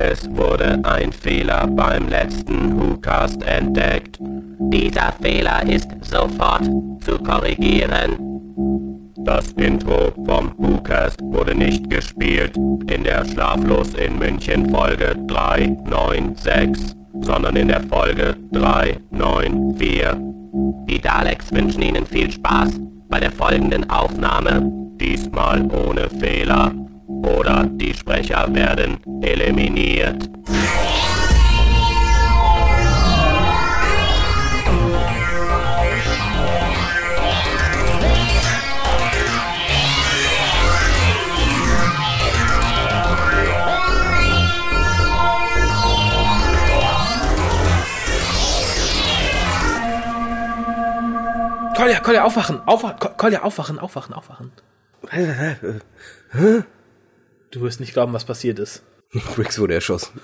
Es wurde ein Fehler beim letzten WhoCast entdeckt. Dieser Fehler ist sofort zu korrigieren. Das Intro vom WhoCast wurde nicht gespielt in der Schlaflos in München Folge 396, sondern in der Folge 394. Die Daleks wünschen Ihnen viel Spaß bei der folgenden Aufnahme, diesmal ohne Fehler. Oder die Sprecher werden eliminiert. Kolja, Kolja, aufwachen, aufwachen, Ko- Kolja, aufwachen, aufwachen, aufwachen. Du wirst nicht glauben, was passiert ist. Briggs wurde erschossen.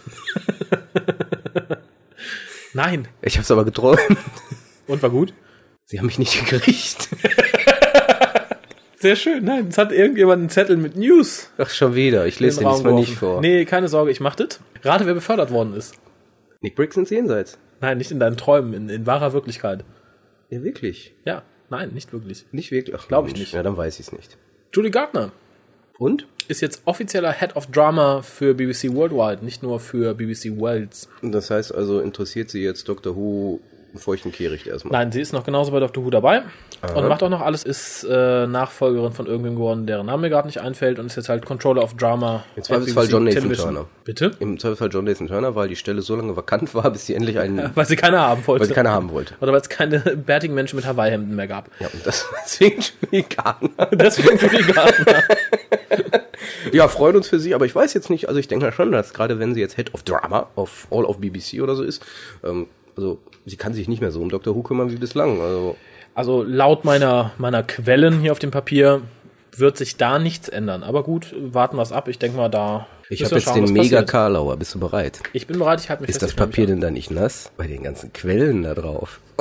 Nein. Ich hab's aber geträumt. Und war gut? Sie haben mich nicht gekriegt. Sehr schön. Nein, es hat irgendjemand einen Zettel mit News. Ach, schon wieder. Ich lese den Raum diesmal nicht vor. Nee, keine Sorge, ich mach das. Rate, wer befördert worden ist. Nick Briggs ins Jenseits. Nein, nicht in deinen Träumen, in, in wahrer Wirklichkeit. Ja, wirklich. Ja, nein, nicht wirklich. Nicht wirklich. Ach, Glaub ich nicht. Ja, dann weiß ich's nicht. Julie Gardner Und? ist jetzt offizieller Head of Drama für BBC Worldwide, nicht nur für BBC Wales. Das heißt also, interessiert Sie jetzt Dr. Who einen feuchten Kehricht erstmal? Nein, sie ist noch genauso bei Dr. Who dabei und macht auch noch alles, ist äh, Nachfolgerin von irgendwem geworden, deren Name mir gerade nicht einfällt und ist jetzt halt Controller of Drama. Im Zweifelsfall John Nathan Television. Turner. Bitte? Im Zweifelsfall John Nathan Turner, weil die Stelle so lange vakant war, bis sie endlich einen, Weil sie keiner haben wollte. weil sie keiner haben wollte. Oder weil es keine bärtigen Menschen mit Hawaii-Hemden mehr gab. Ja, und das, deswegen Julie Gardner. Deswegen Julie Gardner. Ja, freuen uns für sie, aber ich weiß jetzt nicht, also ich denke schon, dass gerade wenn sie jetzt Head of Drama of All of BBC oder so ist, ähm, also sie kann sich nicht mehr so um Dr. Who kümmern wie bislang. Also Also laut meiner, meiner Quellen hier auf dem Papier wird sich da nichts ändern. Aber gut, warten wir es ab. Ich denke mal, da. ich habe jetzt schauen, den Mega passiert. Karlauer. Bist du bereit? Ich bin bereit, ich halte mich Ist fest, das Papier denn da nicht nass? Bei den ganzen Quellen da drauf.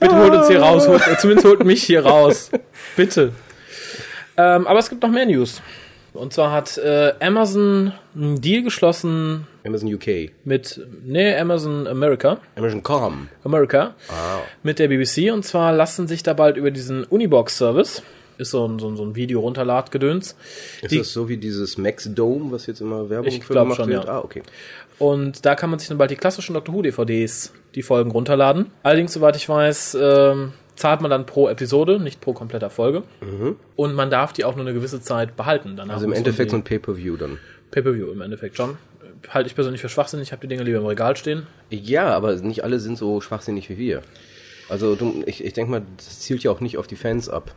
Bitte holt uns hier raus. Holt, zumindest holt mich hier raus. Bitte. Ähm, aber es gibt noch mehr News. Und zwar hat äh, Amazon einen Deal geschlossen Amazon UK. mit, nee, Amazon America, Amazon Com. America, mit der BBC. Und zwar lassen sich da bald über diesen Unibox-Service, ist so ein, so ein, so ein Video-Runterladgedöns, Ist Die- das so wie dieses Max Dome, was jetzt immer Werbung Ich für gemacht schon, wird? ja. Ah, okay. Und da kann man sich dann bald die klassischen Doctor Who DVDs, die Folgen runterladen. Allerdings, soweit ich weiß, ähm, zahlt man dann pro Episode, nicht pro kompletter Folge. Und man darf die auch nur eine gewisse Zeit behalten. Danach Mhm. Also im Endeffekt so ein Pay-Per-View dann. Pay-Per-View im Endeffekt schon. Halte ich persönlich für schwachsinnig, ich habe die Dinge lieber im Regal stehen. Ja, aber nicht alle sind so schwachsinnig wie wir. Also ich, ich denke mal, das zielt ja auch nicht auf die Fans ab.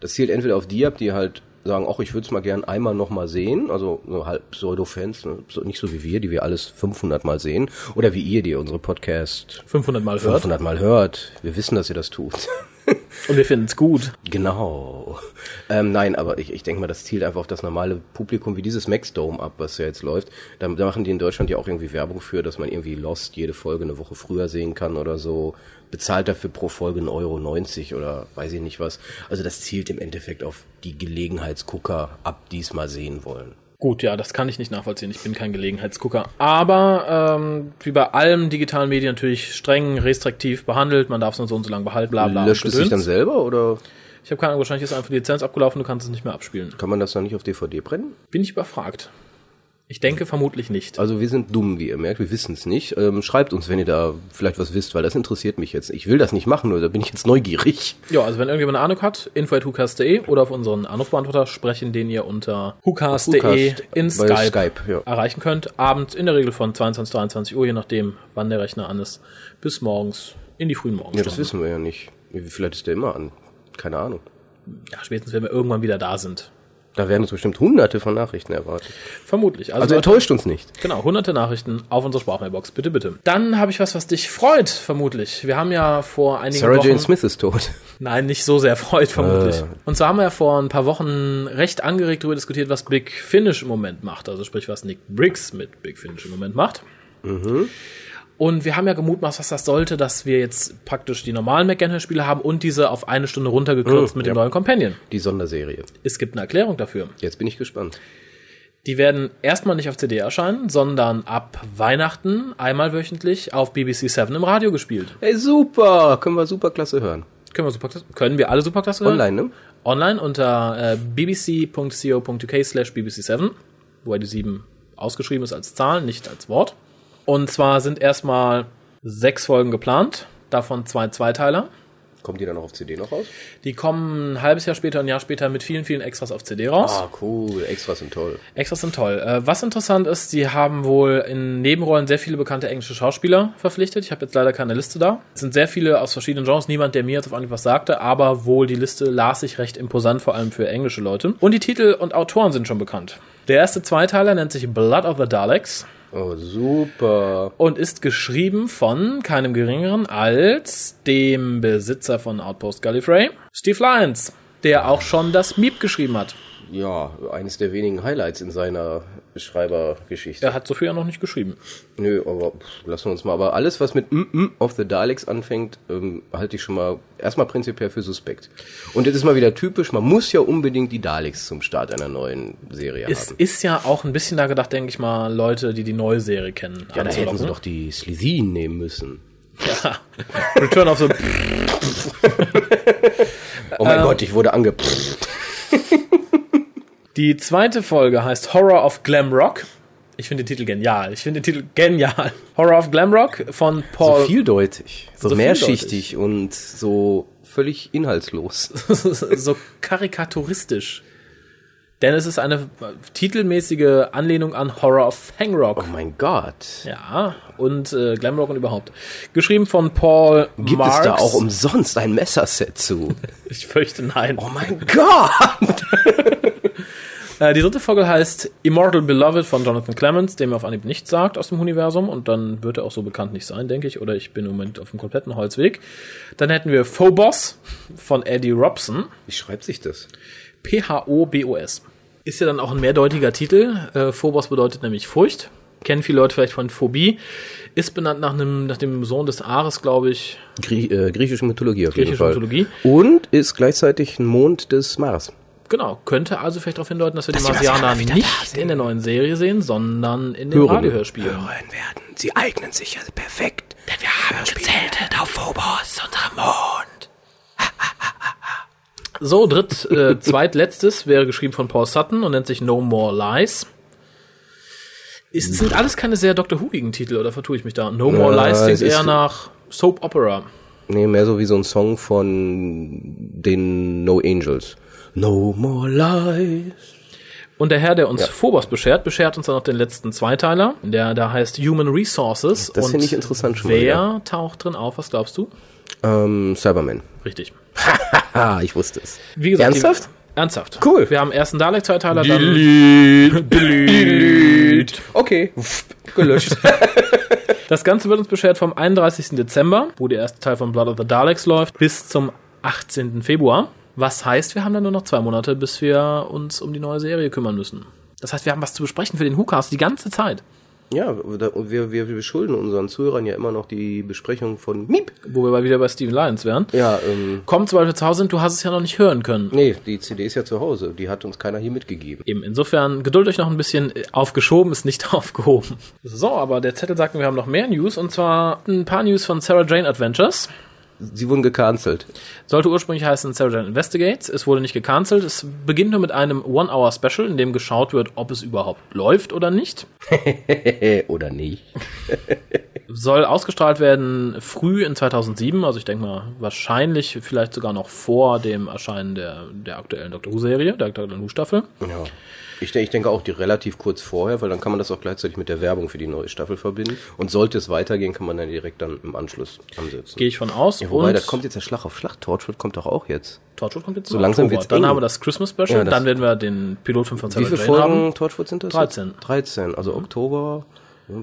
Das zielt entweder auf die ab, die halt sagen, ach, ich würde es mal gern einmal noch mal sehen, also so halt Pseudo-Fans, ne? nicht so wie wir, die wir alles 500 Mal sehen, oder wie ihr, die unsere Podcast 500 Mal hört. 500 Mal hört. Wir wissen, dass ihr das tut. Und wir finden es gut. Genau. Ähm, nein, aber ich, ich denke mal, das zielt einfach auf das normale Publikum wie dieses Max Dome ab, was ja jetzt läuft. Da, da machen die in Deutschland ja auch irgendwie Werbung für, dass man irgendwie Lost jede Folge eine Woche früher sehen kann oder so. Bezahlt dafür pro Folge 1,90 Euro oder weiß ich nicht was. Also das zielt im Endeffekt auf die Gelegenheitsgucker ab, die es mal sehen wollen. Gut, ja, das kann ich nicht nachvollziehen. Ich bin kein Gelegenheitsgucker. Aber ähm, wie bei allem digitalen Medien natürlich streng restriktiv behandelt. Man darf es nur so und so lange behalten, bla bla. Löscht es sich dann selber oder Ich habe keine Ahnung, wahrscheinlich ist einfach die Lizenz abgelaufen, du kannst es nicht mehr abspielen. kann man das dann nicht auf DVD brennen? Bin ich überfragt. Ich denke vermutlich nicht. Also wir sind dumm, wie ihr merkt, wir wissen es nicht. Ähm, schreibt uns, wenn ihr da vielleicht was wisst, weil das interessiert mich jetzt. Ich will das nicht machen, nur da bin ich jetzt neugierig. Ja, also wenn irgendjemand eine Ahnung hat, info.hucast.de oder auf unseren Anrufbeantworter sprechen, den ihr unter hucast.de Hucast in Skype, Skype, ja. erreichen könnt. Abends in der Regel von 22, 23 Uhr, je nachdem, wann der Rechner an ist, bis morgens in die frühen Ja, Morgenstunden. das wissen wir ja nicht. Vielleicht ist der immer an. Keine Ahnung. Ja, spätestens, wenn wir irgendwann wieder da sind. Da werden uns bestimmt hunderte von Nachrichten erwartet. Vermutlich. Also Leute, enttäuscht uns nicht. Genau, hunderte Nachrichten auf unsere Sprachmailbox. Bitte, bitte. Dann habe ich was, was dich freut, vermutlich. Wir haben ja vor einigen Sarah Wochen... Jane Smith ist tot. Nein, nicht so sehr freut, vermutlich. Äh. Und zwar haben wir ja vor ein paar Wochen recht angeregt darüber diskutiert, was Big Finish im Moment macht. Also sprich, was Nick Briggs mit Big Finish im Moment macht. Und wir haben ja gemutmaßt, was das sollte, dass wir jetzt praktisch die normalen McGann-Hörspiele haben und diese auf eine Stunde runtergekürzt Mm, mit dem ja. neuen Companion. Die Sonderserie. Es gibt eine Erklärung dafür. Jetzt bin ich gespannt. Die werden erstmal nicht auf CD erscheinen, sondern ab Weihnachten einmal wöchentlich auf BBC 7 im Radio gespielt. Ey, super! Können wir super klasse hören. Können wir superklasse, können wir alle superklasse hören? Online, ne? Online unter äh, bbc.co.uk slash bbc7, wobei die 7 ausgeschrieben ist als Zahl, nicht als Wort. Und zwar sind erstmal sechs Folgen geplant, davon zwei Zweiteiler. Kommt die dann auch auf CD noch raus? Die kommen ein halbes Jahr später, ein Jahr später mit vielen, vielen Extras auf CD raus. Ah, cool. Extras sind toll. Extras sind toll. Äh, was interessant ist, sie haben wohl in Nebenrollen sehr viele bekannte englische Schauspieler verpflichtet. Ich habe jetzt leider keine Liste da. Es sind sehr viele aus verschiedenen Genres. Niemand, der mir jetzt auf Anhieb was sagte, aber wohl die Liste las sich recht imposant, vor allem für englische Leute. Und die Titel und Autoren sind schon bekannt. Der erste Zweiteiler nennt sich Blood of the Daleks Oh, super. und ist geschrieben von keinem geringeren als dem Besitzer von Outpost Gallifrey, Steve Lyons, der auch schon das Miep geschrieben hat. Ja, eines der wenigen Highlights in seiner Schreibergeschichte. Er hat so viel ja noch nicht geschrieben. Nö, aber pff, lassen wir uns mal. Aber alles, was mit mm, mm of the Daleks anfängt, ähm, halte ich schon mal erstmal prinzipiell für suspekt. Und jetzt ist mal wieder typisch, man muss ja unbedingt die Daleks zum Start einer neuen Serie Es haben. ist ja auch ein bisschen da gedacht, denke ich mal, Leute, die die neue Serie kennen. Ja, da hätten sie doch die Slitheen nehmen müssen. Ja. Return of the... Oh mein Gott, ich wurde ange... Die zweite Folge heißt Horror of Glam Rock. Ich finde den Titel genial. Ich finde den Titel genial. Horror of Glam Rock von So Paul... vieldeutig, so, So mehrschichtig und so völlig inhaltslos. so karikaturistisch. Denn es ist eine titelmäßige Anlehnung an Horror of Hangrock. Oh mein Gott. Ja, und äh, Glamrock und überhaupt. Geschrieben von Paul Gibt Marks. es da auch umsonst ein Messerset zu? Ich fürchte nein. Oh mein Gott! Äh, die dritte Folge heißt Immortal Beloved von Jonathan Clements, der mir auf Anhieb nichts sagt aus dem Universum und dann wird er auch so bekannt nicht sein, denke ich, oder ich bin im Moment auf dem kompletten Holzweg. Dann hätten wir Phobos von Eddie Robson, Wie schreibt sich das? P-H-O-B-O-S. Ist ja dann auch ein mehrdeutiger Titel. Äh, Phobos bedeutet nämlich Furcht. Kennen viele Leute vielleicht von Phobie. Ist benannt nach, einem, nach dem Sohn des Ares, glaube ich. Grie äh, griechische Mythologie auf jeden Griechische Fall. Mythologie. Und ist gleichzeitig ein Mond des Mars. Genau, könnte also vielleicht darauf hindeuten, dass wir die die Marsianer nicht in der neuen Serie sehen, sondern in den Hören. Radiohörspielen. Hören werden. Sie eignen sich ja perfekt. Denn wir haben gezeltet auf Phobos, unserem Mond. So, dritt, äh, zweitletztes wäre geschrieben von Paul Sutton und nennt sich No More Lies. Ist, sind alles keine sehr Dr. Whoigen Titel, oder vertue ich mich da? No More Ja, Lies es klingt ist- eher nach Soap Opera. Nee, mehr so wie so ein Song von den No Angels. No more lies. Und der Herr, der uns Phobos beschert, beschert uns dann noch den letzten Zweiteiler, der da heißt Human Resources. Das Und finde ich interessant schon mal Wer wieder. taucht drin auf? Was glaubst du? Ähm, Cyberman. Richtig. Ich wusste es. Wie gesagt, Ernsthaft? Die, ernsthaft. Cool. Wir haben ersten Dalek-Zweiteiler, dann Okay. Pff, Gelöscht. Das Ganze wird uns beschert vom 31. Dezember, wo der erste Teil von Blood of the Daleks läuft, bis zum 18. Februar. Was heißt, wir haben dann nur noch zwei Monate, bis wir uns um die neue Serie kümmern müssen. Das heißt, wir haben was zu besprechen für den WhoCast die ganze Zeit. ja, wir, wir, wir schulden unseren Zuhörern ja immer noch die Besprechung von Miep. Wo wir mal wieder bei Steven Lyons wären. Ja, ähm, Kommt, sobald wir zu Hause sind, du hast es ja noch nicht hören können. nee, die CD ist ja zu Hause. Die hat uns keiner hier mitgegeben. Eben, insofern, geduld euch noch ein bisschen. Aufgeschoben ist nicht aufgehoben. So, aber der Zettel sagt, mir, wir haben noch mehr News. Und zwar ein paar News von Sarah Jane Adventures. Sie wurden gecancelt. Sollte ursprünglich heißen Jane Investigates. Es wurde nicht gecancelt. Es beginnt nur mit einem One-Hour-Special, in dem geschaut wird, ob es überhaupt läuft oder nicht. Oder nicht. Soll ausgestrahlt werden früh in 2007. Also ich denke mal, wahrscheinlich vielleicht sogar noch vor dem Erscheinen der, der aktuellen Doctor Who-Serie, der aktuellen Who-Staffel. Ja. Ich, denke- ich denke auch die relativ kurz vorher, weil dann kann man das auch gleichzeitig mit der Werbung für die neue Staffel verbinden. Und sollte es weitergehen, kann man dann direkt dann im Anschluss ansetzen. Gehe ich von aus. Ja, wobei, Und da kommt jetzt der Schlag auf Schlag. Torchwood kommt doch auch jetzt. Torchwood kommt jetzt So langsam wird's Dann eng. haben wir das Christmas Special. Ja, das- dann werden wir den Pilotfilm von Sarah Wie viele Jane Folgen haben. Torchwood sind das? 13. 13, also Oktober.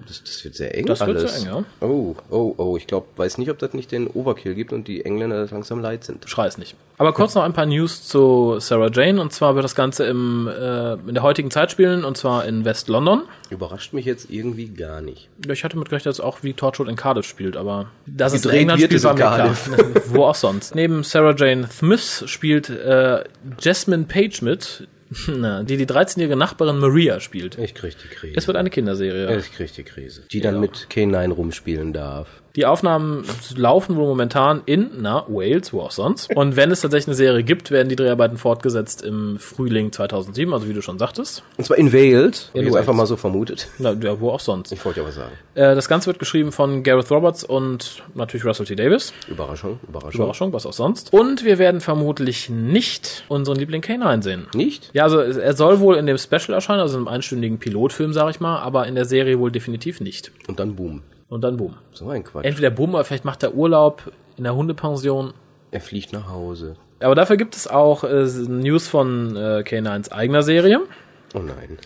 Das, das wird sehr eng Das wird alles. sehr eng, Oh, oh, oh. Ich glaube, weiß nicht, ob das nicht den Overkill gibt und die Engländer langsam leid sind. Schrei es nicht. Aber kurz noch ein paar News zu Sarah Jane. Und zwar wird das Ganze im, äh, in der heutigen Zeit spielen, und zwar in West-London. Überrascht mich jetzt irgendwie gar nicht. Ich hatte mitgerechnet, dass auch wie Torchwood in Cardiff spielt, aber das ist England wird spielt, war mir klar. Wo auch sonst. Neben Sarah Jane Smith spielt äh, Jasmine Page mit, na, die die 13-jährige Nachbarin Maria spielt. Ich krieg die Krise. Es wird eine Kinderserie. ich krieg die Krise. Die dann mit K9 rumspielen darf. Die Aufnahmen laufen wohl momentan in, na, Wales, wo auch sonst. Und wenn es tatsächlich eine Serie gibt, werden die Dreharbeiten fortgesetzt im Frühling 2007, also wie du schon sagtest. Und zwar in Wales. In Wales. einfach mal so vermutet. Na, ja, wo auch sonst. Ich wollte ja was sagen. Äh, das Ganze wird geschrieben von Gareth Roberts und natürlich Russell T. Davis. Überraschung, Überraschung. Überraschung, was auch sonst. Und wir werden vermutlich nicht unseren Liebling K9 sehen. Nicht? Ja, also er soll wohl in dem Special erscheinen, also in einem einstündigen Pilotfilm, sag ich mal, aber in der Serie wohl definitiv nicht. Und dann Boom. Und dann boom. So ein Quatsch. Entweder boom, oder vielleicht macht er Urlaub in der Hundepension. er fliegt nach Hause. Aber dafür gibt es auch äh, News von äh, K9s eigener Serie. Oh nein.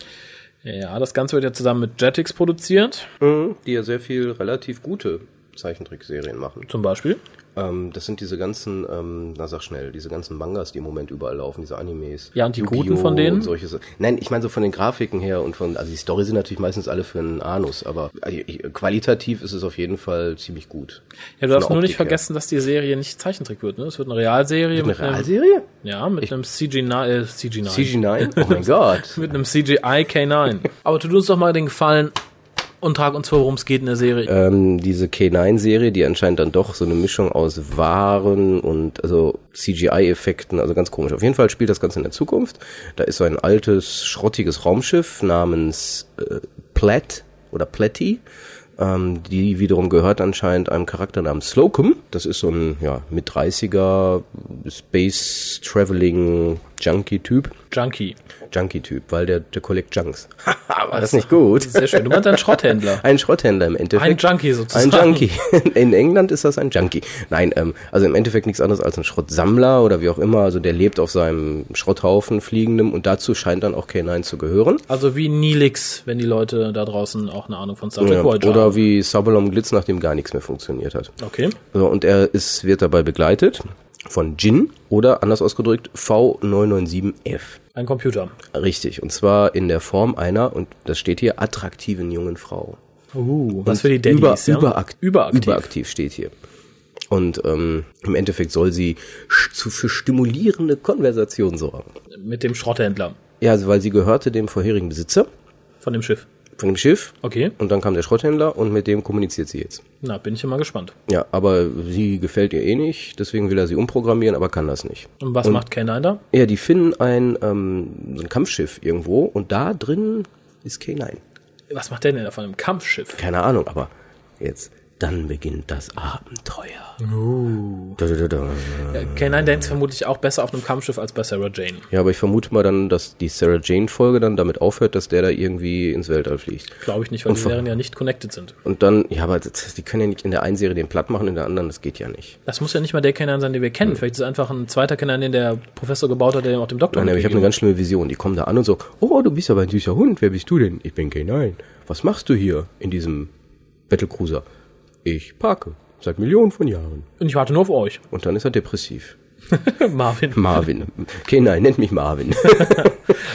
Ja, das Ganze wird ja zusammen mit Jetix produziert, Mhm, Die ja sehr viel relativ gute Zeichentrickserien machen. zum Beispiel. Ähm, das sind diese ganzen, ähm, na sag schnell, diese ganzen Mangas, die im Moment überall laufen, diese Animes. Ja, und die Yu-Gi-Oh! guten von denen? Und solche, Nein, ich meine so von den Grafiken her und von, also die Story sind natürlich meistens alle für einen Anus, aber ich, qualitativ ist es auf jeden Fall ziemlich gut. Ja, du darfst nur nicht Optik her. vergessen, dass die Serie nicht Zeichentrick wird. Ne? Es wird eine Realserie. Eine mit einem- Realserie? Ja, mit einem CG9, äh, CG9. CG9? Oh mein Gott. Mit einem CGI K9. Aber tu uns doch mal den Gefallen und trag uns vor, worum es geht in der Serie. ähm, diese K9-Serie, die anscheinend dann doch so eine Mischung aus Waren und also CGI-Effekten, also ganz komisch. Auf jeden Fall spielt das Ganze in der Zukunft. Da ist so ein altes, schrottiges Raumschiff namens äh, Platt oder Platty. Ähm, die wiederum gehört anscheinend einem Charakter namens Slocum. Das ist so ein ja, mit 30er Space Traveling Junkie Typ. Junkie. Junkie Typ, weil der, der collect Junks. War das nicht gut? Sehr schön. Du meinst einen Schrotthändler. Ein Schrotthändler im Endeffekt. Ein Junkie sozusagen. Ein Junkie. In England ist das ein Junkie. Nein, ähm, also im Endeffekt nichts anderes als ein Schrottsammler oder wie auch immer. Also der lebt auf seinem Schrotthaufen fliegendem und dazu scheint dann auch K9 zu gehören. Also wie Nilix, wenn die Leute da draußen auch eine Ahnung von Star Trek Ja, Voyager haben. oder wie Sabalom Glitz, nachdem gar nichts mehr funktioniert hat. Okay. So, und er ist, wird dabei begleitet von Jin oder anders ausgedrückt V997F. Ein Computer. Richtig. Und zwar in der Form einer, und das steht hier, attraktiven jungen Frau. Uh, was für die Daddies, über, ja? überakt, Überaktiv. überaktiv steht hier. Und ähm, im Endeffekt soll sie zu, für stimulierende Konversation sorgen. Mit dem Schrotthändler Ja, also weil sie gehörte dem vorherigen Besitzer von dem Schiff. Von dem Schiff Okay. und dann kam der Schrotthändler und mit dem kommuniziert sie jetzt. Na, bin ich ja mal gespannt. Ja, aber sie gefällt ihr eh nicht, deswegen will er sie umprogrammieren, aber kann das nicht. Und was macht K9 da? Ja, die finden ein, ähm, so ein Kampfschiff irgendwo und da drin ist K9. Was macht der denn da von einem Kampfschiff? Keine Ahnung, aber jetzt, dann beginnt das Abenteuer. Da, da, da, da. K9 denkt vermutlich auch besser auf einem Kampfschiff als bei Sarah Jane. Ja, aber ich vermute mal dann, dass die Sarah Jane Folge dann damit aufhört, dass der da irgendwie ins Weltall fliegt. Glaube ich nicht, weil Und die Serien ja nicht connected sind. Und dann, ja, aber das, die können ja nicht in der einen Serie den platt machen, in der anderen, das geht ja nicht. Das muss ja nicht mal der K9 sein, den wir kennen. Vielleicht ist es einfach ein zweiter K9, den der Professor gebaut hat, der auch dem Doktor Nein, aber ich habe eine ganz schlimme Vision. Die kommen da an und so, oh, du bist aber ein süßer Hund, wer bist du denn? Ich bin K9. Was machst du hier in diesem Battlecruiser? Ich parke. Seit Millionen von Jahren. Und ich warte nur auf euch. Und dann ist er depressiv. Marvin. Marvin. K9, nennt mich Marvin.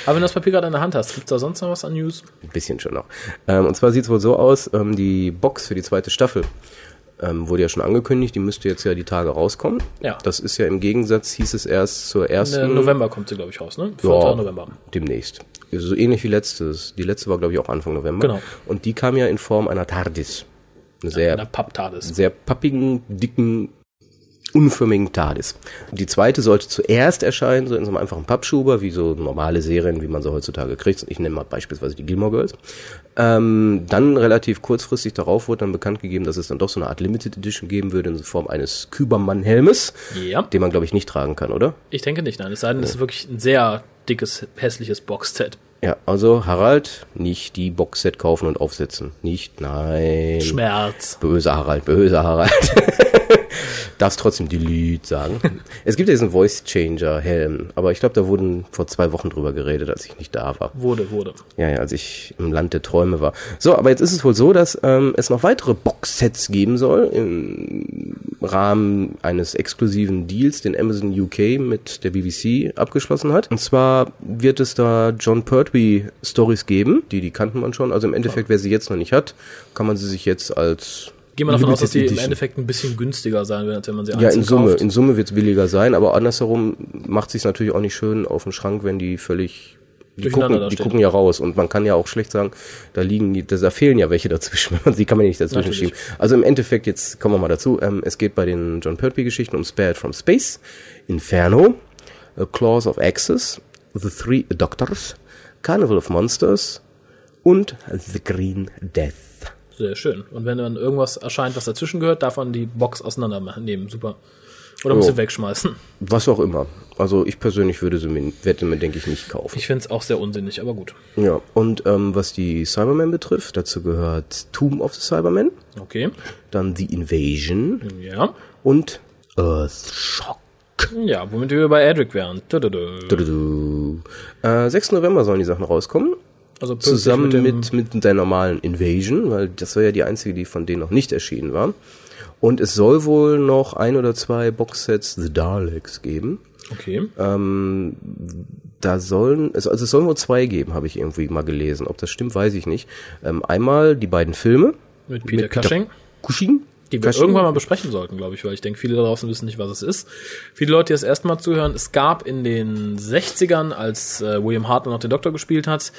Aber wenn du das Papier gerade in der Hand hast, gibt's da sonst noch was an News? Ein bisschen schon noch. Ähm, und zwar sieht es wohl so aus, ähm, die Box für die zweite Staffel ähm, wurde ja schon angekündigt, die müsste jetzt ja die Tage rauskommen. Ja. Das ist ja im Gegensatz, hieß es erst zur ersten... November kommt sie, glaube ich, raus, ne? 4. Ja, November. demnächst. So ähnlich wie letztes. Die letzte war, glaube ich, auch Anfang November. Genau. Und die kam ja in Form einer TARDIS. Eine sehr, der Papptades. sehr pappigen, dicken, unförmigen TARDIS. Die zweite sollte zuerst erscheinen, so in so einem einfachen Pappschuber, wie so normale Serien, wie man sie heutzutage kriegt. Ich nenne mal beispielsweise die Gilmore Girls. Ähm, dann relativ kurzfristig darauf wurde dann bekannt gegeben, dass es dann doch so eine Art Limited Edition geben würde in Form eines Kübermann-Helmes, Ja. den man, glaube ich, nicht tragen kann, oder? Ich denke nicht, nein. Es sei denn, es ist wirklich ein sehr dickes, hässliches Boxset. Ja, also Harald, nicht die Boxset kaufen und aufsetzen. Nicht, nein. Schmerz. Böser Harald, böser Harald. Darfst trotzdem Delete sagen. es gibt ja diesen Voice Changer Helm, aber ich glaube, da wurden vor zwei Wochen drüber geredet, als ich nicht da war. Wurde, wurde. Ja, ja, als ich im Land der Träume war. So, aber jetzt ist es wohl so, dass ähm, es noch weitere Boxsets geben soll im Rahmen eines exklusiven Deals, den Amazon UK mit der BBC abgeschlossen hat. Und zwar wird es da John Pertwee Stories geben, die die kannten man schon. Also im Endeffekt, wer sie jetzt noch nicht hat, kann man sie sich jetzt als Gehen wir davon aus, dass die im Edition. Endeffekt ein bisschen günstiger sein werden, als wenn man sie Ja, in Summe. kauft. In Summe wird es billiger sein, aber andersherum macht sich natürlich auch nicht schön auf dem Schrank, wenn die völlig die gucken, die gucken ja raus und man kann ja auch schlecht sagen, da liegen die, da fehlen ja welche dazwischen, sie kann man ja nicht dazwischen Natürlich. schieben. Also im Endeffekt, jetzt kommen wir mal dazu, ähm, es geht bei den John Pertwee Geschichten um Spared from Space, Inferno, A Claws of Axis, The Three Doctors, Carnival of Monsters und The Green Death. Sehr schön. Und wenn dann irgendwas erscheint, was dazwischen gehört, darf man die Box auseinandernehmen. Super. Oder muss sie wegschmeißen. Was auch immer. Also ich persönlich würde sie mir, werde mir, denke ich, nicht kaufen. Ich finde es auch sehr unsinnig, aber gut. Ja, und ähm, was die Cybermen betrifft, dazu gehört Tomb of the Cybermen, Okay. dann The Invasion Ja. und Earthshock. Ja, womit wir bei Edric wären. Tududu. Dududu. Äh, 6. November sollen die Sachen rauskommen. Also Zusammen dem- mit, mit, der normalen Invasion, weil das war ja die einzige, die von denen noch nicht erschienen war. Und es soll wohl noch ein oder zwei Boxsets The Daleks geben. Okay. Ähm, da sollen, also es sollen wohl zwei geben, habe ich irgendwie mal gelesen. Ob das stimmt, weiß ich nicht. Ähm, einmal die beiden Filme. Mit Peter Cushing. Cushing? Die wir irgendwann mal besprechen sollten, glaube ich, weil ich denke, viele da draußen wissen nicht, was es ist. Viele Leute, die das erste Mal zuhören, es gab in den 60ern, als äh, William Hartnell noch den Doktor gespielt hat,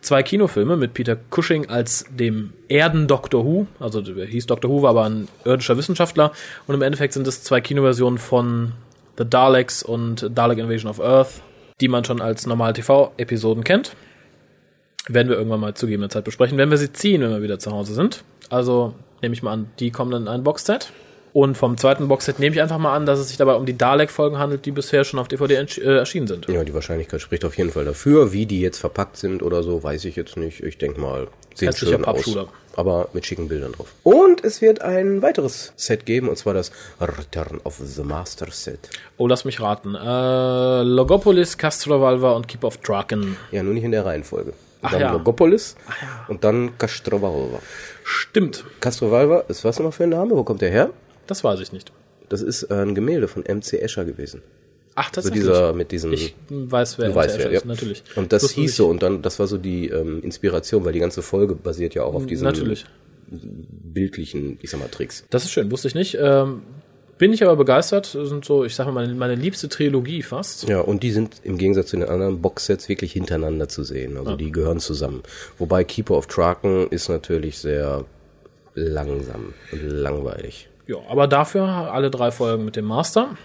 zwei Kinofilme mit Peter Cushing als dem Erden-Doctor Who, also der hieß Doctor Who, war aber ein irdischer Wissenschaftler und im Endeffekt sind es zwei Kinoversionen von The Daleks und Dalek Invasion of Earth, die man schon als normale TV-Episoden kennt. Werden wir irgendwann mal zu gegebener Zeit besprechen, wenn wir sie ziehen, wenn wir wieder zu Hause sind. Also nehme ich mal an, die kommen dann in ein Boxset. Und vom zweiten Boxset nehme ich einfach mal an, dass es sich dabei um die Dalek-Folgen handelt, die bisher schon auf DVD äh, erschienen sind. Ja, die Wahrscheinlichkeit spricht auf jeden Fall dafür. Wie die jetzt verpackt sind oder so, weiß ich jetzt nicht. Ich denke mal, sehen Hässlicher schön aus. Pappschuler. Aber mit schicken Bildern drauf. Und es wird ein weiteres Set geben, und zwar das Return of the Master Set. Oh, lass mich raten. Äh, Logopolis, Castrovalva und Keep of Draken. Ja, nur nicht in der Reihenfolge. Ach dann ja. Logopolis und dann Castrovalva. Stimmt. Castrovalva ist was nochmal für ein Name? Wo kommt der her? Das weiß ich nicht. Das ist ein Gemälde von MC Escher gewesen. Ach, So tatsächlich. dieser mit diesem ich weiß, wer Du weißt MCR ja, ja. ist, natürlich. Und das Wusste hieß so und dann das war so die ähm, Inspiration, weil die ganze Folge basiert ja auch auf diesen Natürlich. bildlichen, ich sag mal, Tricks. Das ist schön, wusste ich nicht. Ähm, bin ich aber begeistert. Das sind so, ich sag mal, meine, meine liebste Trilogie fast. Ja, und die sind im Gegensatz zu den anderen Boxsets wirklich hintereinander zu sehen. Also die gehören zusammen. Wobei Keeper of Traken ist natürlich sehr langsam und langweilig. Ja, aber dafür alle drei Folgen mit dem Master.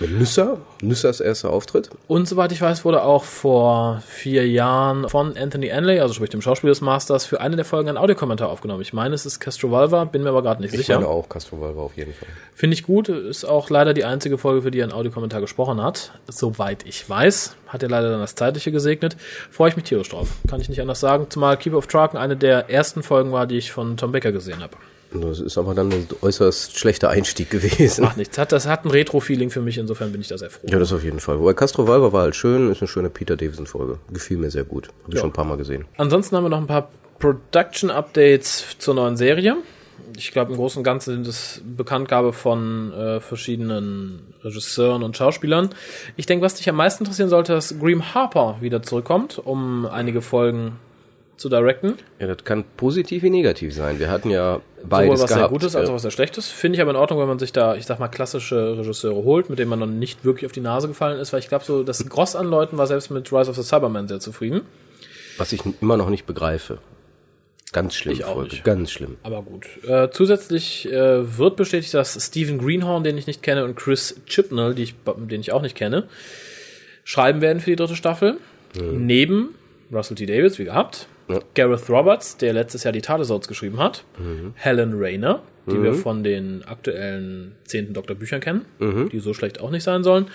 Nüsser, Nüssers erster Auftritt. Und soweit ich weiß, wurde auch vor vier Jahren von Anthony Anley, also sprich dem Schauspieler des Masters, für eine der Folgen ein Audiokommentar aufgenommen. Ich meine, es ist Castrovalva, bin mir aber gerade nicht Ich sicher. meine auch Castrovalva auf jeden Fall. Finde ich gut, ist auch leider die einzige Folge, für die er einen Audiokommentar gesprochen hat. Soweit ich weiß, hat er leider dann das Zeitliche gesegnet. Freue ich mich tierisch drauf. Kann ich nicht anders sagen. Zumal Keep of Traken eine der ersten Folgen war, die ich von Tom Becker gesehen habe. Das ist aber dann ein äußerst schlechter Einstieg gewesen. Macht nichts. Hat, das hat ein Retro-Feeling für mich, insofern bin ich da sehr froh. Ja, das auf jeden Fall. Wobei Castrovalva war halt schön, ist eine schöne Peter Davison-Folge. Gefiel mir sehr gut. Habe ich Ja. schon ein paar Mal gesehen. Ansonsten haben wir noch ein paar Production-Updates zur neuen Serie. Ich glaube, im Großen und Ganzen sind es Bekanntgabe von äh, verschiedenen Regisseuren und Schauspielern. Ich denke, was dich am meisten interessieren sollte, dass Graham Harper wieder zurückkommt, um einige Folgen zu directen. Ja, das kann positiv wie negativ sein. Wir hatten ja Sowohl beides was sehr gehabt. Gutes als auch was sehr Schlechtes. Finde ich aber in Ordnung, wenn man sich da, ich sag mal, klassische Regisseure holt, mit denen man noch nicht wirklich auf die Nase gefallen ist, weil ich glaube, so das Gross an Leuten war selbst mit Rise of the Cyberman sehr zufrieden. Was ich immer noch nicht begreife. Ganz schlimm, Ich auch Folge. nicht. Ganz schlimm. Aber gut. Äh, zusätzlich äh, wird bestätigt, dass Stephen Greenhorn, den ich nicht kenne, und Chris Chibnall, die ich, den ich auch nicht kenne, schreiben werden für die dritte Staffel. Neben Russell T. Davies, wie gehabt, Ja. Gareth Roberts, der letztes Jahr die Tadesorts geschrieben hat. Helen Rayner, die wir von den aktuellen zehnten Doktor-Büchern kennen, die so schlecht auch nicht sein sollen.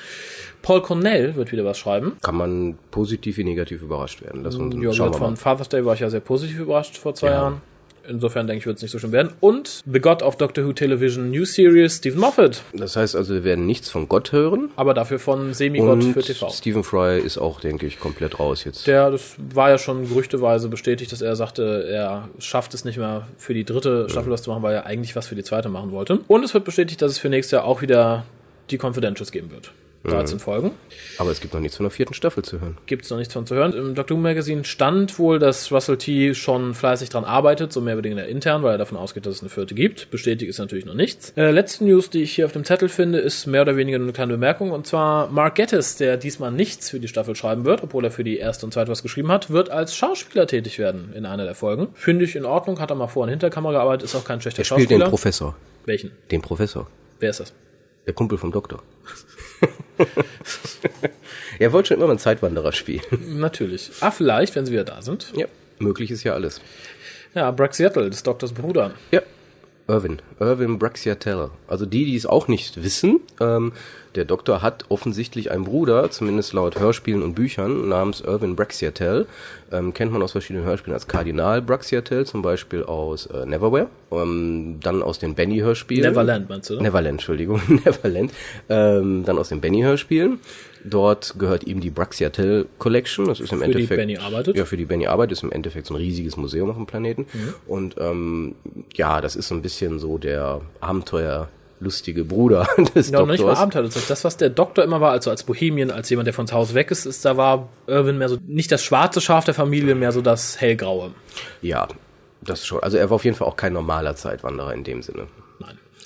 Paul Cornell wird wieder was schreiben. Kann man positiv wie negativ überrascht werden. Lass uns, Ja, schauen wir von mal. Father's Day war ich ja sehr positiv überrascht vor zwei Ja. Jahren. Insofern denke ich, wird es nicht so schlimm werden. Und The God of Doctor Who Television New Series, Stephen Moffat. Das heißt also, wir werden nichts von Gott hören. Aber dafür von Semigott für TV. Stephen Fry ist auch, denke ich, komplett raus jetzt. Der, das war ja schon gerüchteweise bestätigt, dass er sagte, er schafft es nicht mehr für die dritte Staffel was zu machen, weil er eigentlich was für die zweite machen wollte. Und es wird bestätigt, dass es für nächstes Jahr auch wieder die Confidentials geben wird. 13 Folgen. Aber es gibt noch nichts von der vierten Staffel zu hören. Gibt es noch nichts von zu hören. Im Doctor Who Magazine stand wohl, dass Russell T. schon fleißig dran arbeitet, so mehr bedingt intern, weil er davon ausgeht, dass es eine vierte gibt. Bestätigt ist natürlich noch nichts. Äh, letzte News, die ich hier auf dem Zettel finde, ist mehr oder weniger nur eine kleine Bemerkung. Und zwar Mark Gettis, der diesmal nichts für die Staffel schreiben wird, obwohl er für die erste und zweite was geschrieben hat, wird als Schauspieler tätig werden in einer der Folgen. Finde ich in Ordnung, hat er mal vor in Hinterkamera gearbeitet, ist auch kein schlechter Er spielt den Schauspieler. Professor. Welchen? Den Professor. Wer ist das? Der Kumpel vom Doktor. er wollte schon immer mal einen Zeitwanderer spielen. Natürlich. Ah, vielleicht, wenn sie wieder da sind. ja, möglich ist ja alles. Ja, Braxiatel, des Doktors Bruder. Ja. Irwin, Irwin Braxiatel. Also die, die es auch nicht wissen, ähm, der Doktor hat offensichtlich einen Bruder, zumindest laut Hörspielen und Büchern, namens Irwin Braxiatel. Ähm, kennt man aus verschiedenen Hörspielen als Kardinal Braxiatel, zum Beispiel aus äh, Neverwhere, ähm, dann aus den Benny-Hörspielen. Neverland, meinst du? Ne? Neverland, Entschuldigung, Neverland. Ähm, dann aus den Benny-Hörspielen. Dort gehört ihm die Braxiatel Collection. Das ist im Für die Endeffekt. Benny arbeitet. Ja, für die Benny arbeitet. ist im Endeffekt so ein riesiges Museum auf dem Planeten. Mhm. Und ähm, ja, das ist so ein bisschen so der abenteuerlustige Bruder des Ja, und nicht mal Doktors. Abenteuerlustig. Das, was der Doktor immer war, also als Bohemien, als jemand, der von zu Hause weg ist, ist, da war Irwin mehr so, nicht das schwarze Schaf der Familie, mehr so das hellgraue. Ja, das schon. Also er war auf jeden Fall auch kein normaler Zeitwanderer in dem Sinne.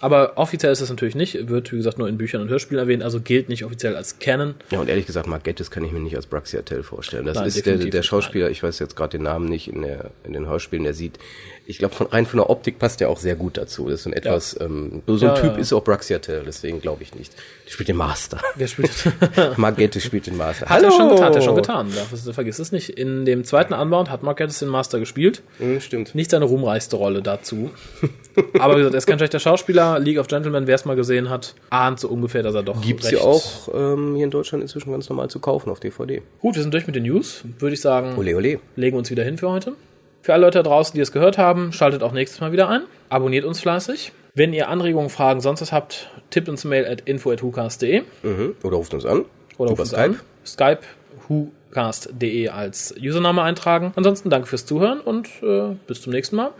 Nein. Aber offiziell ist es natürlich nicht, wird, wie gesagt, nur in Büchern und Hörspielen erwähnt, also gilt nicht offiziell als Canon. Ja, und ehrlich gesagt, Mark Gettis kann ich mir nicht als Braxiatel vorstellen. Das Nein, ist der, der Schauspieler, ich weiß jetzt gerade den Namen nicht, in, der, in den Hörspielen, der sieht, ich glaube, von, rein von der Optik passt der auch sehr gut dazu. Das ist so ein etwas, ähm, so ein Ja, Typ ja. ist auch Braxiatel, deswegen glaube ich nicht. Der spielt den Master. Wer spielt? Mark Gettis spielt den Master. Hat er schon getan, hat er schon getan. Vergiss es nicht. In dem zweiten Unbound hat Mark den Master gespielt. Hm, stimmt. Nicht seine ruhmreichste Rolle dazu. Aber wie gesagt, er ist kein schlechter Schauspieler. League of Gentlemen, wer es mal gesehen hat, ahnt so ungefähr, dass er doch Gibt's recht- ja auch ähm, hier in Deutschland inzwischen ganz normal zu kaufen auf DVD. Gut, wir sind durch mit den News. Würde ich sagen, Ole, ole. legen uns wieder hin für heute. Für alle Leute da draußen, die es gehört haben, schaltet auch nächstes Mal wieder ein. Abonniert uns fleißig. Wenn ihr Anregungen, Fragen, sonst was habt, tippt uns Mail at info.hucast.de Mhm. Oder ruft uns an. oder ruft uns an. Skype whocast.de als Username eintragen. Ansonsten danke fürs Zuhören und äh, bis zum nächsten Mal.